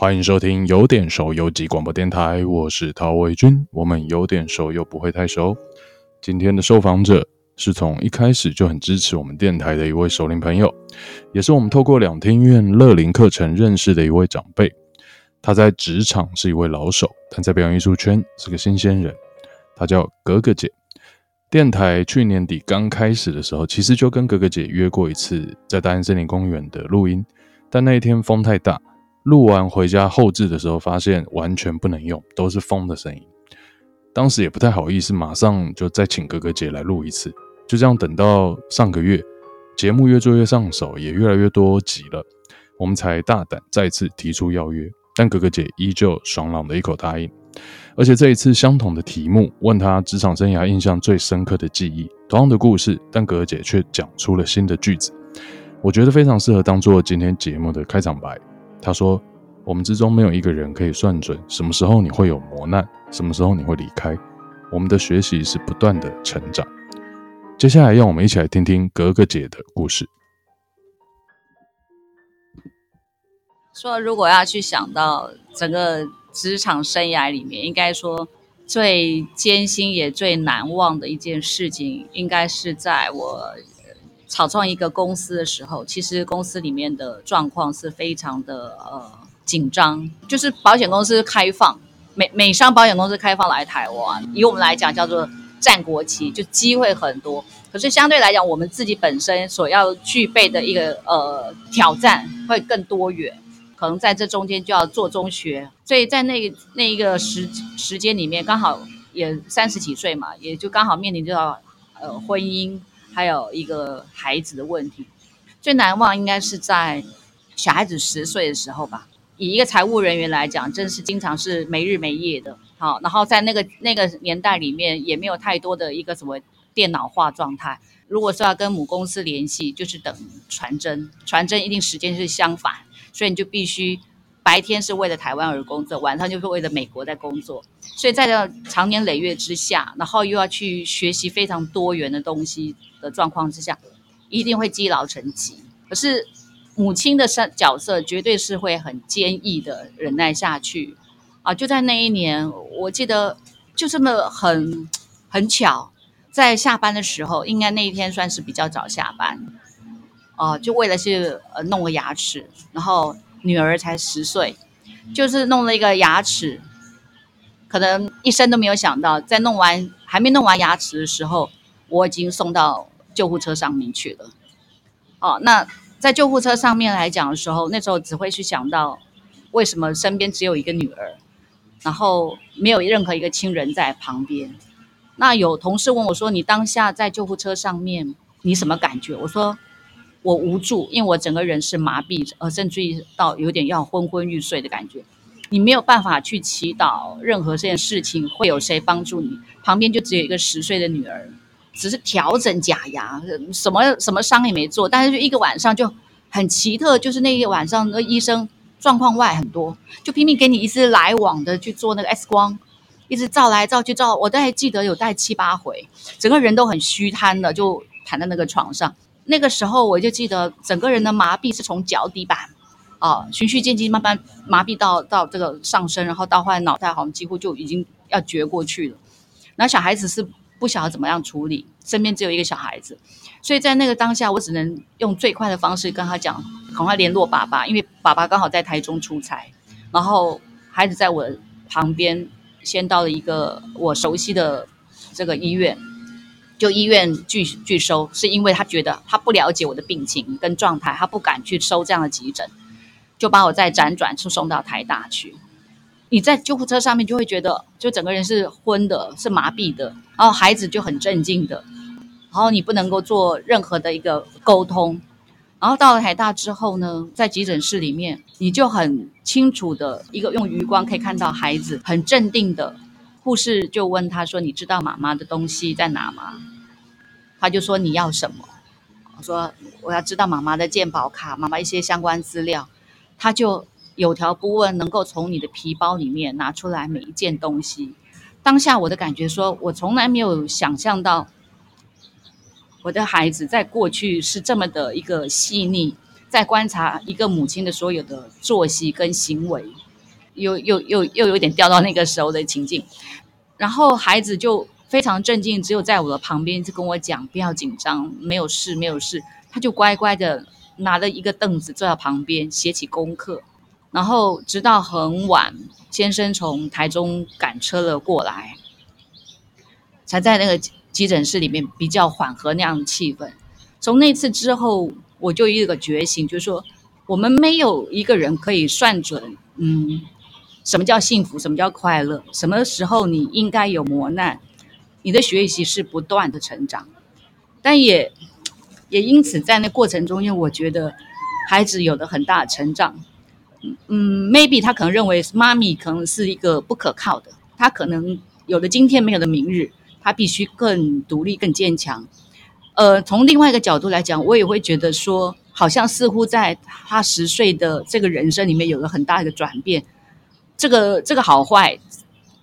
欢迎收听有点熟游击广播电台，我是陶维军。我们有点熟又不会太熟。今天的受访者是从一开始就很支持我们电台的一位熟龄朋友，也是我们透过两厅院乐龄课程认识的一位长辈。他在职场是一位老手，但在表演艺术圈是个新鲜人。他叫格格姐。电台去年底刚开始的时候，其实就跟格格姐约过一次在大安森林公园的录音，但那一天风太大。录完回家后制的时候，发现完全不能用，都是风的声音。当时也不太好意思，马上就再请格格姐来录一次。就这样等到上个月，节目越做越上手，也越来越多集了，我们才大胆再次提出邀约。但格格姐依旧爽朗的一口答应。而且这一次相同的题目，问她职场生涯印象最深刻的记忆，同样的故事，但格格姐却讲出了新的句子，我觉得非常适合当做今天节目的开场白。他说：“我们之中没有一个人可以算准什么时候你会有磨难，什么时候你会离开。我们的学习是不断的成长。”接下来，让我们一起来听听格格姐的故事。说，如果要去想到整个职场生涯里面，应该说最艰辛也最难忘的一件事情，应该是在我。草创一个公司的时候，其实公司里面的状况是非常的呃紧张，就是保险公司开放，美美商保险公司开放来台湾，以我们来讲叫做战国期，就机会很多。可是相对来讲，我们自己本身所要具备的一个呃挑战会更多元，可能在这中间就要做中学，所以在那那一个时时间里面，刚好也三十几岁嘛，也就刚好面临到呃婚姻。还有一个孩子的问题，最难忘应该是在小孩子十岁的时候吧。以一个财务人员来讲，真是经常是没日没夜的。好，然后在那个那个年代里面，也没有太多的一个什么电脑化状态。如果说要跟母公司联系，就是等传真，传真一定时间是相反，所以你就必须。白天是为了台湾而工作，晚上就是为了美国在工作，所以在这长年累月之下，然后又要去学习非常多元的东西的状况之下，一定会积劳成疾。可是母亲的角色绝对是会很坚毅的忍耐下去啊！就在那一年，我记得就这么很很巧，在下班的时候，应该那一天算是比较早下班哦、就为了是呃弄个牙齿，然后。女儿才十岁，就是弄了一个牙齿，可能一生都没有想到，在弄完还没弄完牙齿的时候，我已经送到救护车上面去了。哦，那在救护车上面来讲的时候，那时候只会去想到，为什么身边只有一个女儿，然后没有任何一个亲人在旁边。那有同事问我说：“你当下在救护车上面，你什么感觉？”我说。我无助，因为我整个人是麻痹，呃，甚至于到有点要昏昏欲睡的感觉。你没有办法去祈祷任何这件事情会有谁帮助你，旁边就只有一个十岁的女儿，只是调整假牙，什么什么伤也没做，但是就一个晚上就很奇特，就是那一个晚上，那医生状况外很多，就拼命给你一直来往的去做那个 X 光，一直照来照去照，我都还记得有带七八回，整个人都很虚瘫的，就躺在那个床上。那个时候我就记得整个人的麻痹是从脚底板，啊，循序渐进，慢慢麻痹到到这个上身，然后到后来脑袋好像几乎就已经要绝过去了。然后小孩子是不晓得怎么样处理，身边只有一个小孩子，所以在那个当下，我只能用最快的方式跟他讲，赶快联络爸爸，因为爸爸刚好在台中出差，然后孩子在我旁边，先到了一个我熟悉的这个医院。就医院拒拒收，是因为他觉得他不了解我的病情跟状态，他不敢去收这样的急诊，就把我再辗转就送到台大去。你在救护车上面就会觉得，就整个人是昏的，是麻痹的，然后孩子就很镇静的，然后你不能够做任何的一个沟通。然后到了台大之后呢，在急诊室里面，你就很清楚的一个用余光可以看到孩子很镇定的。护士就问他说：“你知道妈妈的东西在哪吗？”他就说：“你要什么？”我说：“我要知道妈妈的健保卡，妈妈一些相关资料。”他就有条不紊，能够从你的皮包里面拿出来每一件东西。当下我的感觉说，我从来没有想象到我的孩子在过去是这么的一个细腻，在观察一个母亲的所有的作息跟行为。又又又又有点掉到那个时候的情境，然后孩子就非常镇静，只有在我的旁边就跟我讲不要紧张，没有事没有事，他就乖乖的拿了一个凳子坐在旁边写起功课，然后直到很晚，先生从台中赶车了过来，才在那个急诊室里面比较缓和那样的气氛。从那次之后，我就有一个觉醒，就是说我们没有一个人可以算准，嗯。什么叫幸福？什么叫快乐？什么时候你应该有磨难？你的学习是不断的成长，但也也因此在那过程中间，我觉得孩子有了很大的成长。嗯，maybe 他可能认为妈咪可能是一个不可靠的，他可能有了今天没有了明日，他必须更独立、更坚强。呃，从另外一个角度来讲，我也会觉得说，好像似乎在他十岁的这个人生里面有了很大的转变。这个这个好坏，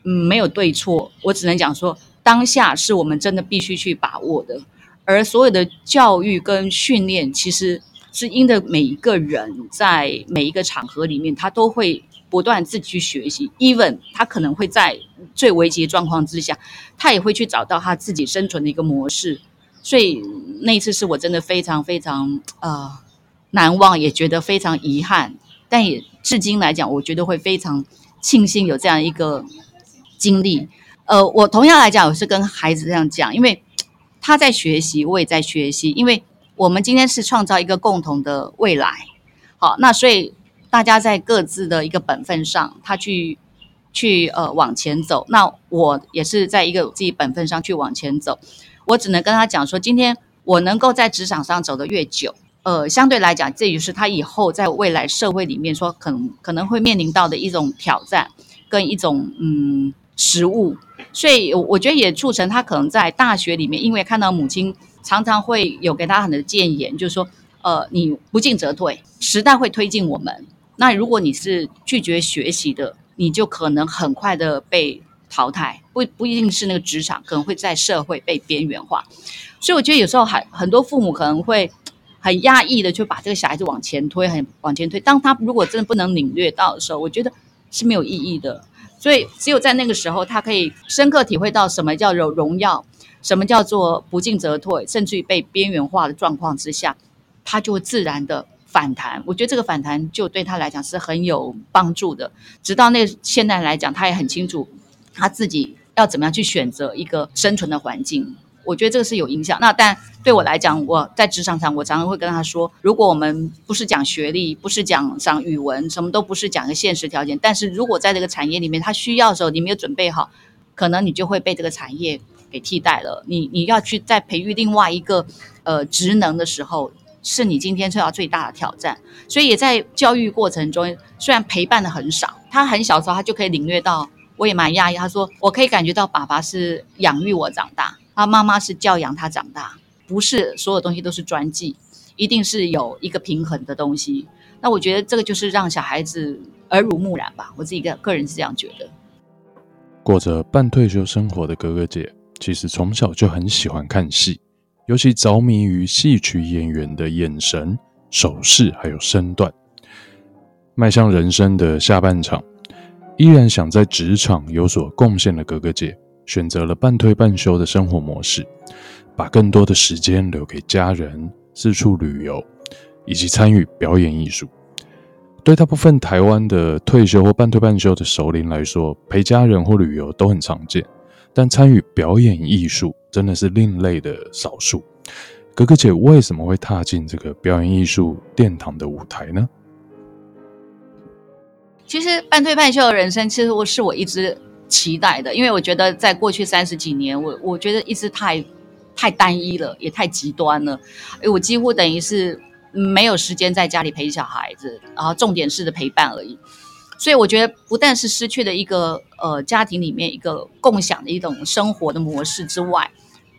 嗯，没有对错，我只能讲说，当下是我们真的必须去把握的，而所有的教育跟训练，其实是因着每一个人在每一个场合里面，他都会不断自己去学习，even 他可能会在最危急的状况之下，他也会去找到他自己生存的一个模式，所以那一次是我真的非常非常呃难忘，也觉得非常遗憾，但也至今来讲，我觉得会非常。庆幸有这样一个经历，呃，我同样来讲，我是跟孩子这样讲，因为他在学习，我也在学习，因为我们今天是创造一个共同的未来，好，那所以大家在各自的一个本分上，他去去呃往前走，那我也是在一个自己本分上去往前走，我只能跟他讲说，今天我能够在职场上走得越久。呃，相对来讲，这也是他以后在未来社会里面说可能可能会面临到的一种挑战，跟一种嗯食物，所以我觉得也促成他可能在大学里面，因为看到母亲常常会有给他很多建言，就是说，呃，你不进则退，时代会推进我们。那如果你是拒绝学习的，你就可能很快的被淘汰，不不一定是那个职场，可能会在社会被边缘化。所以我觉得有时候还很多父母可能会。很压抑的，就把这个小孩子往前推，很往前推。当他如果真的不能领略到的时候，我觉得是没有意义的。所以，只有在那个时候，他可以深刻体会到什么叫做荣耀，什么叫做不进则退，甚至于被边缘化的状况之下，他就会自然的反弹。我觉得这个反弹就对他来讲是很有帮助的。直到那现在来讲，他也很清楚他自己要怎么样去选择一个生存的环境。我觉得这个是有影响。那但对我来讲，我在职场上，我常常会跟他说：如果我们不是讲学历，不是讲讲语文，什么都不是讲个现实条件，但是如果在这个产业里面，他需要的时候，你没有准备好，可能你就会被这个产业给替代了。你你要去再培育另外一个呃职能的时候，是你今天受到最大的挑战。所以也在教育过程中，虽然陪伴的很少，他很小的时候他就可以领略到，我也蛮讶异。他说：我可以感觉到爸爸是养育我长大。他妈妈是教养他长大，不是所有东西都是专技，一定是有一个平衡的东西。那我觉得这个就是让小孩子耳濡目染吧。我自己个个人是这样觉得。过着半退休生活的格格姐，其实从小就很喜欢看戏，尤其着迷于戏曲演员的眼神、手势还有身段。迈向人生的下半场，依然想在职场有所贡献的格格姐。选择了半退半休的生活模式，把更多的时间留给家人、四处旅游以及参与表演艺术。对大部分台湾的退休或半退半休的熟龄来说，陪家人或旅游都很常见，但参与表演艺术真的是另类的少数。格格姐为什么会踏进这个表演艺术殿堂的舞台呢？其实半退半休的人生，其实我是我一直。期待的，因为我觉得在过去三十几年，我我觉得一直太太单一了，也太极端了。哎，我几乎等于是没有时间在家里陪小孩子，然后重点式的陪伴而已。所以我觉得不但是失去了一个呃家庭里面一个共享的一种生活的模式之外，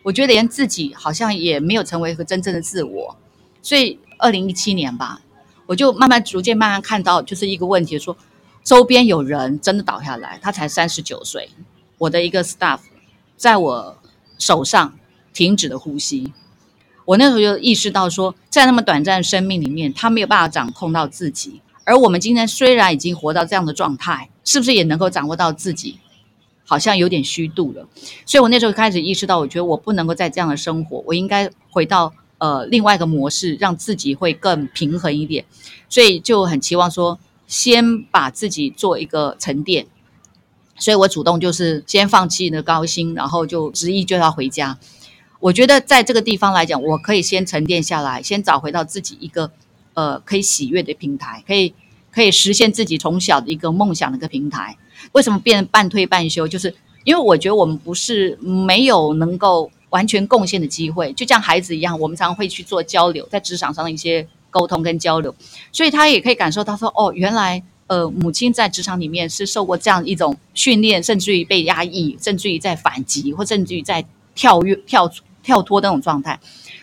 我觉得连自己好像也没有成为一个真正的自我。所以二零一七年吧，我就慢慢逐渐慢慢看到就是一个问题说。周边有人真的倒下来，他才三十九岁。我的一个 staff 在我手上停止了呼吸。我那时候就意识到说，在那么短暂的生命里面，他没有办法掌控到自己，而我们今天虽然已经活到这样的状态，是不是也能够掌握到自己？好像有点虚度了。所以我那时候开始意识到，我觉得我不能够再这样的生活，我应该回到呃另外一个模式，让自己会更平衡一点。所以就很期望说，先把自己做一个沉淀。所以我主动就是先放弃那高薪，然后就执意就要回家。我觉得在这个地方来讲，我可以先沉淀下来，先找回到自己一个呃可以喜悦的平台，可以可以实现自己从小的一个梦想的一个平台。为什么变半退半休？就是因为我觉得我们不是没有能够完全贡献的机会，就像孩子一样，我们常常会去做交流，在职场上的一些沟通跟交流，所以他也可以感受到说，哦，原来呃母亲在职场里面是受过这样一种训练，甚至于被压抑，甚至于在反击，或甚至于在跳跃跳。跳脱那种状态，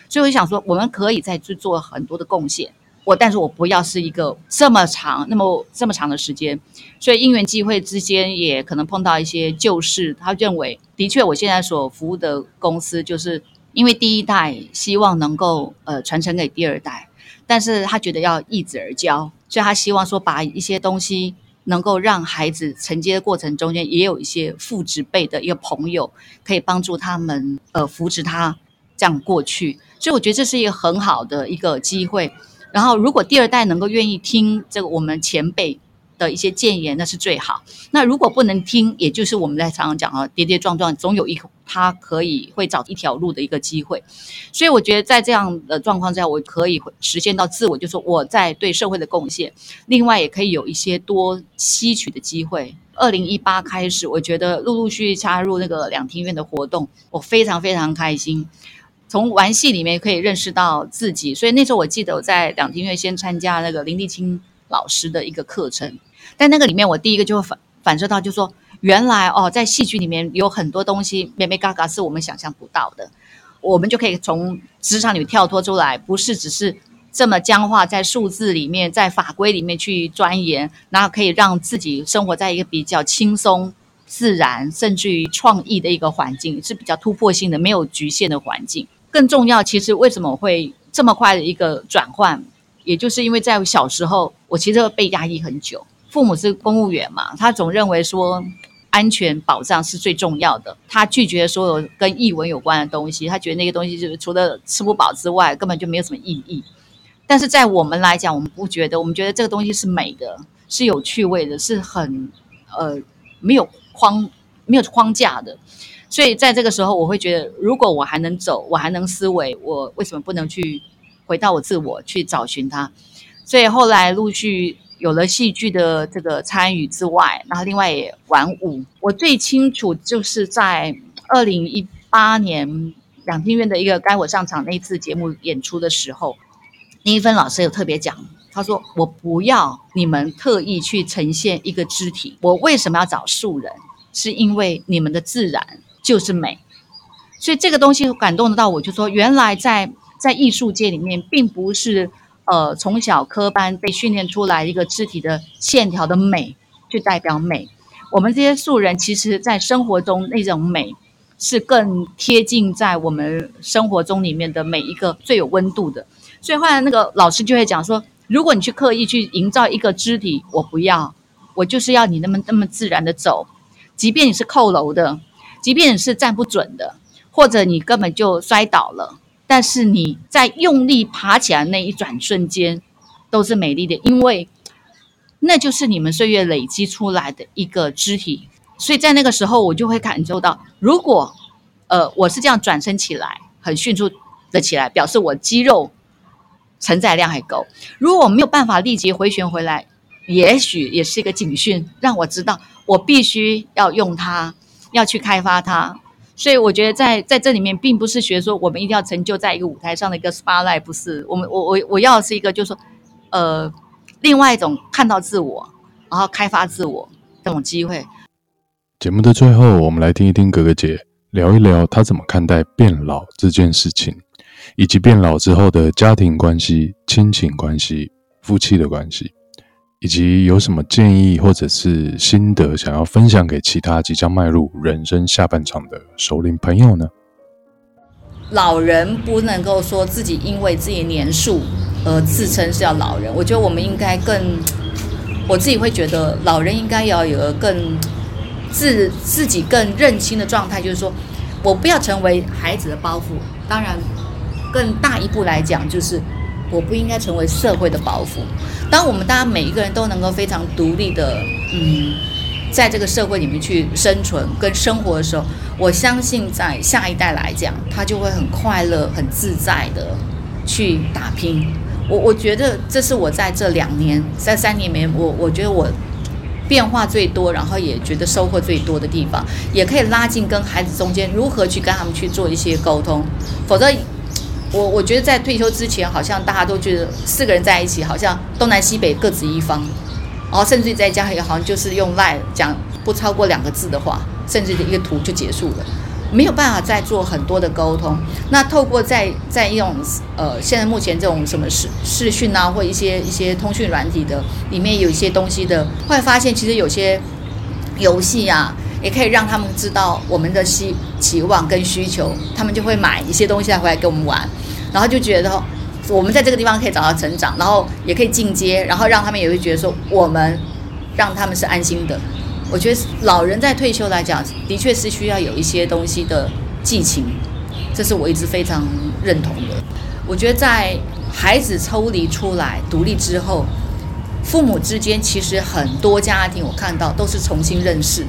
所以我想说，我们可以再去做很多的贡献。我，但是我不要是一个这么长、那么这么长的时间。所以因缘际会之间，也可能碰到一些旧事。他认为，的确，我现在所服务的公司，就是因为第一代希望能够呃传承给第二代，但是他觉得要一子而教，所以他希望说，把一些东西能够让孩子承接的过程中间，也有一些父执辈的一个朋友，可以帮助他们呃扶持他。这样过去，所以我觉得这是一个很好的一个机会。然后，如果第二代能够愿意听这个我们前辈的一些建言，那是最好。那如果不能听，也就是我们在常常讲啊，跌跌撞撞，总有一他可以会找一条路的一个机会。所以，我觉得在这样的状况下，我可以实现到自我，就是说我在对社会的贡献。另外，也可以有一些多吸取的机会。二零一八开始，我觉得陆陆续续加入那个两厅院的活动，我非常非常开心。从玩戏里面可以认识到自己，所以那时候我记得我在两厅院先参加那个林立青老师的一个课程，但那个里面我第一个就会反反射到，就是说原来哦，在戏剧里面有很多东西，眉眉角角是我们想象不到的，我们就可以从职场里跳脱出来，不是只是这么僵化在数字里面，在法规里面去钻研，然后可以让自己生活在一个比较轻松、自然，甚至于创意的一个环境，是比较突破性的、没有局限的环境。更重要，其实为什么会这么快的一个转换，也就是因为在小时候，我其实被压抑很久。父母是公务员嘛，他总认为说安全保障是最重要的，他拒绝所有跟译文有关的东西，他觉得那些东西就是除了吃不饱之外，根本就没有什么意义。但是在我们来讲，我们不觉得，我们觉得这个东西是美的，是有趣味的，是很呃没有框没有框架的。所以在这个时候，我会觉得，如果我还能走，我还能思维，我为什么不能去回到我自我去找寻它？所以后来陆续有了戏剧的这个参与之外，然后另外也玩舞。我最清楚就是在二零一八年两厅院的一个该我上场那次节目演出的时候，林一芬老师有特别讲，他说：“我不要你们特意去呈现一个肢体，我为什么要找素人？是因为你们的自然。”就是美，所以这个东西感动得到我，就说原来在在艺术界里面，并不是呃从小科班被训练出来一个肢体的线条的美去代表美，我们这些素人其实在生活中那种美是更贴近在我们生活中里面的每一个最有温度的，所以后来那个老师就会讲说，如果你去刻意去营造一个肢体，我不要，我就是要你那么那么自然的走，即便你是扣楼的。即便你是站不准的，或者你根本就摔倒了，但是你在用力爬起来那一转瞬间，都是美丽的，因为那就是你们岁月累积出来的一个肢体。所以在那个时候，我就会感受到，如果呃我是这样转身起来，很迅速的起来，表示我肌肉承载量还够。如果我没有办法立即回旋回来，也许也是一个警讯，让我知道我必须要用它。要去开发它，所以我觉得在在这里面，并不是学说我们一定要成就在一个舞台上的一个 spotlight，不是。我们我我我要的是一个，就是说，呃，另外一种看到自我，然后开发自我这种机会。节目的最后，我们来听一听格格姐聊一聊她怎么看待变老这件事情，以及变老之后的家庭关系、亲情关系、夫妻的关系。以及有什么建议或者是心得想要分享给其他即将迈入人生下半场的首领朋友呢？老人不能够说自己因为自己年数而自称是要老人，我觉得我们应该更 我自己会觉得，老人应该要有个更自自己更认清的状态，就是说我不要成为孩子的包袱。当然，更大一步来讲，就是我不应该成为社会的包袱。当我们大家每一个人都能够非常独立的，嗯，在这个社会里面去生存跟生活的时候，我相信在下一代来讲，他就会很快乐、很自在的去打拼。我我觉得这是我在这两年、在三年里面，我我觉得我变化最多，然后也觉得收获最多的地方，也可以拉近跟孩子中间如何去跟他们去做一些沟通。否则，我我觉得在退休之前，好像大家都觉得四个人在一起，好像东南西北各执一方，然后甚至在家里好像就是用 LINE 讲不超过两个字的话，甚至一个图就结束了。没有办法再做很多的沟通，那透过在在一种呃，现在目前这种什么视视讯啊，或一些一些通讯软体的里面有一些东西的，会发现其实有些游戏啊，也可以让他们知道我们的希期望跟需求，他们就会买一些东西来回来跟我们玩，然后就觉得我们在这个地方可以找到成长，然后也可以进阶，然后让他们也会觉得说我们让他们是安心的。我觉得老人在退休来讲，的确是需要有一些东西的寄情，这是我一直非常认同的。我觉得在孩子抽离出来独立之后，父母之间其实很多家庭我看到都是重新认识，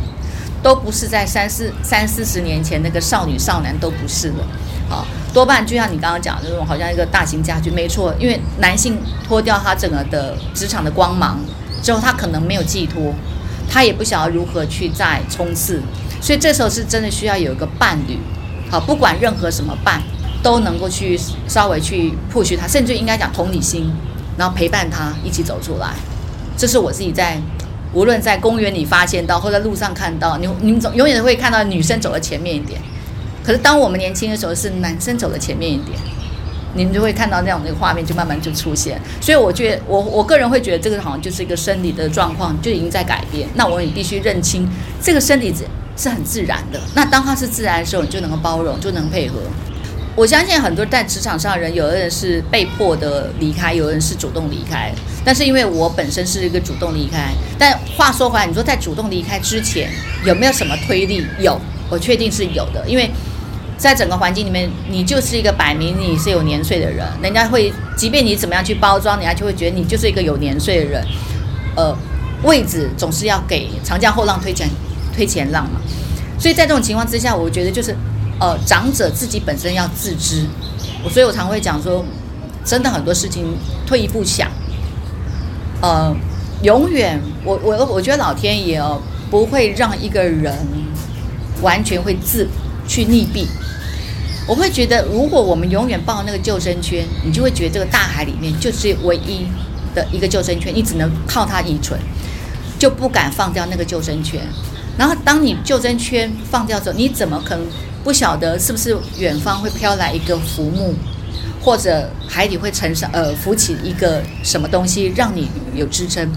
都不是在三四三四十年前那个少女少男都不是了。好，多半就像你刚刚讲的那种，好像一个大型家具，没错，因为男性脱掉他整个的职场的光芒之后，他可能没有寄托。他也不晓得如何去再冲刺，所以这时候是真的需要有一个伴侣，好，不管任何什么伴，都能够去稍微去 push 他，甚至应该讲同理心，然后陪伴他一起走出来。这是我自己在无论在公园里发现到，或者路上看到，你你们总永远会看到女生走在前面一点，可是当我们年轻的时候，是男生走在前面一点。你们就会看到那种那个画面，就慢慢就出现。所以我觉得，我我个人会觉得，这个好像就是一个生理的状况，就已经在改变。那我也必须认清，这个生理是是很自然的。那当它是自然的时候，你就能够包容，就能配合。我相信很多在职场上的人，有的人是被迫的离开，有的人是主动离开。但是因为我本身是一个主动离开，但话说回来，你说在主动离开之前，有没有什么推力？有，我确定是有的，因为。在整个环境里面，你就是一个摆明你是有年岁的人，人家会，即便你怎么样去包装，人家就会觉得你就是一个有年岁的人。呃，位置总是要给长江后浪推前推前浪嘛。所以在这种情况之下，我觉得就是，呃，长者自己本身要自知。我所以我常会讲说，真的很多事情退一步想，呃，永远我我我觉得老天爷哦不会让一个人完全会自去溺毙。我会觉得，如果我们永远抱那个救生圈，你就会觉得这个大海里面就是唯一的一个救生圈，你只能靠它依存，就不敢放掉那个救生圈。然后，当你救生圈放掉之后，你怎么可能不晓得是不是远方会飘来一个浮木，或者海底会沉上呃浮起一个什么东西，让你有支撑？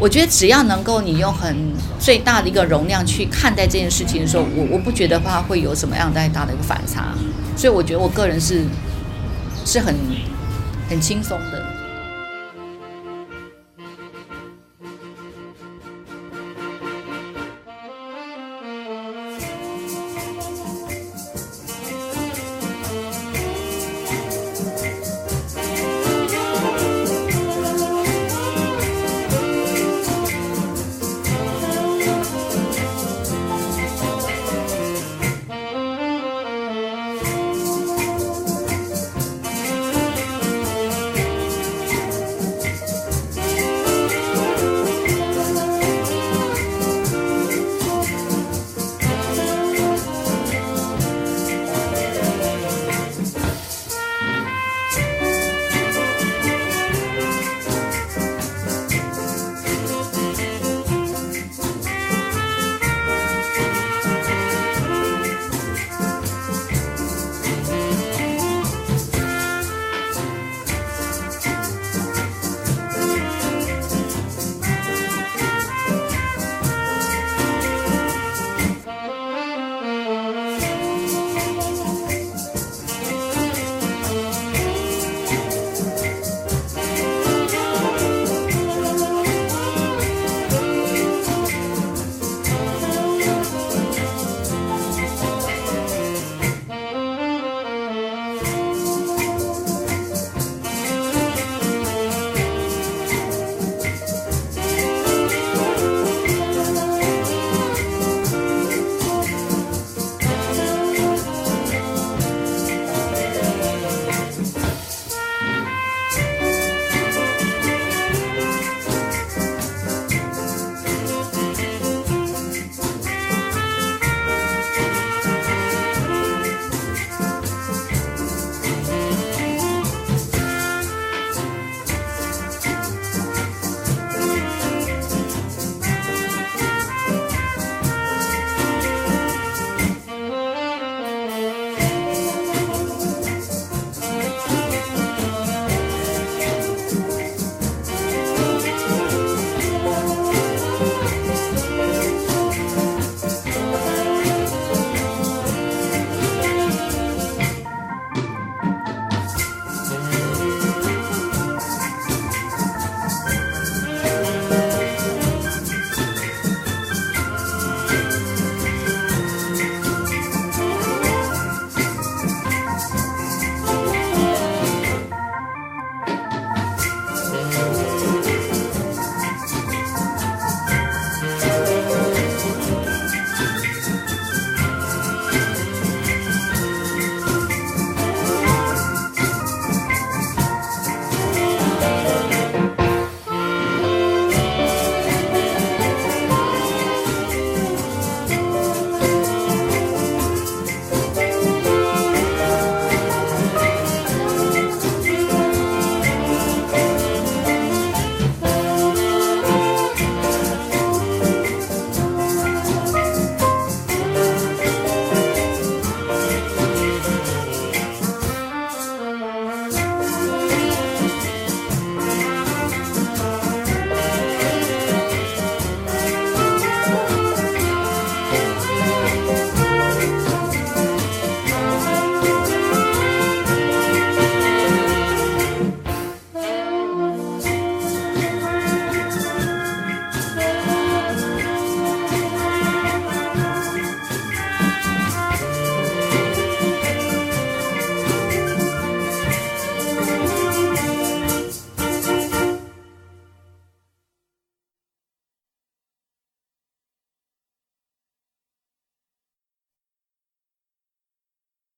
我觉得只要能够你用很最大的一个容量去看待这件事情的时候，我我不觉得话会有什么样太大的一个反差，所以我觉得我个人是是很很轻松的。